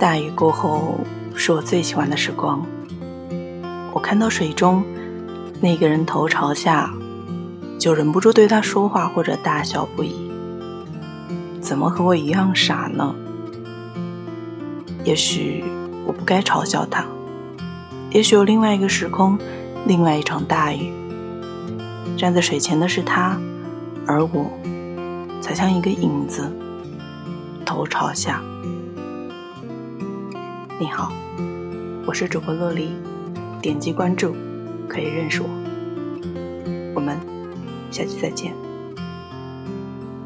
大雨过后，是我最喜欢的时光。我看到水中那个人头朝下，就忍不住对他说话或者大笑不已。怎么和我一样傻呢？也许我不该嘲笑他。也许有另外一个时空，另外一场大雨。站在水前的是他，而我，才像一个影子，头朝下。你好，我是主播洛黎，点击关注可以认识我。我们下期再见。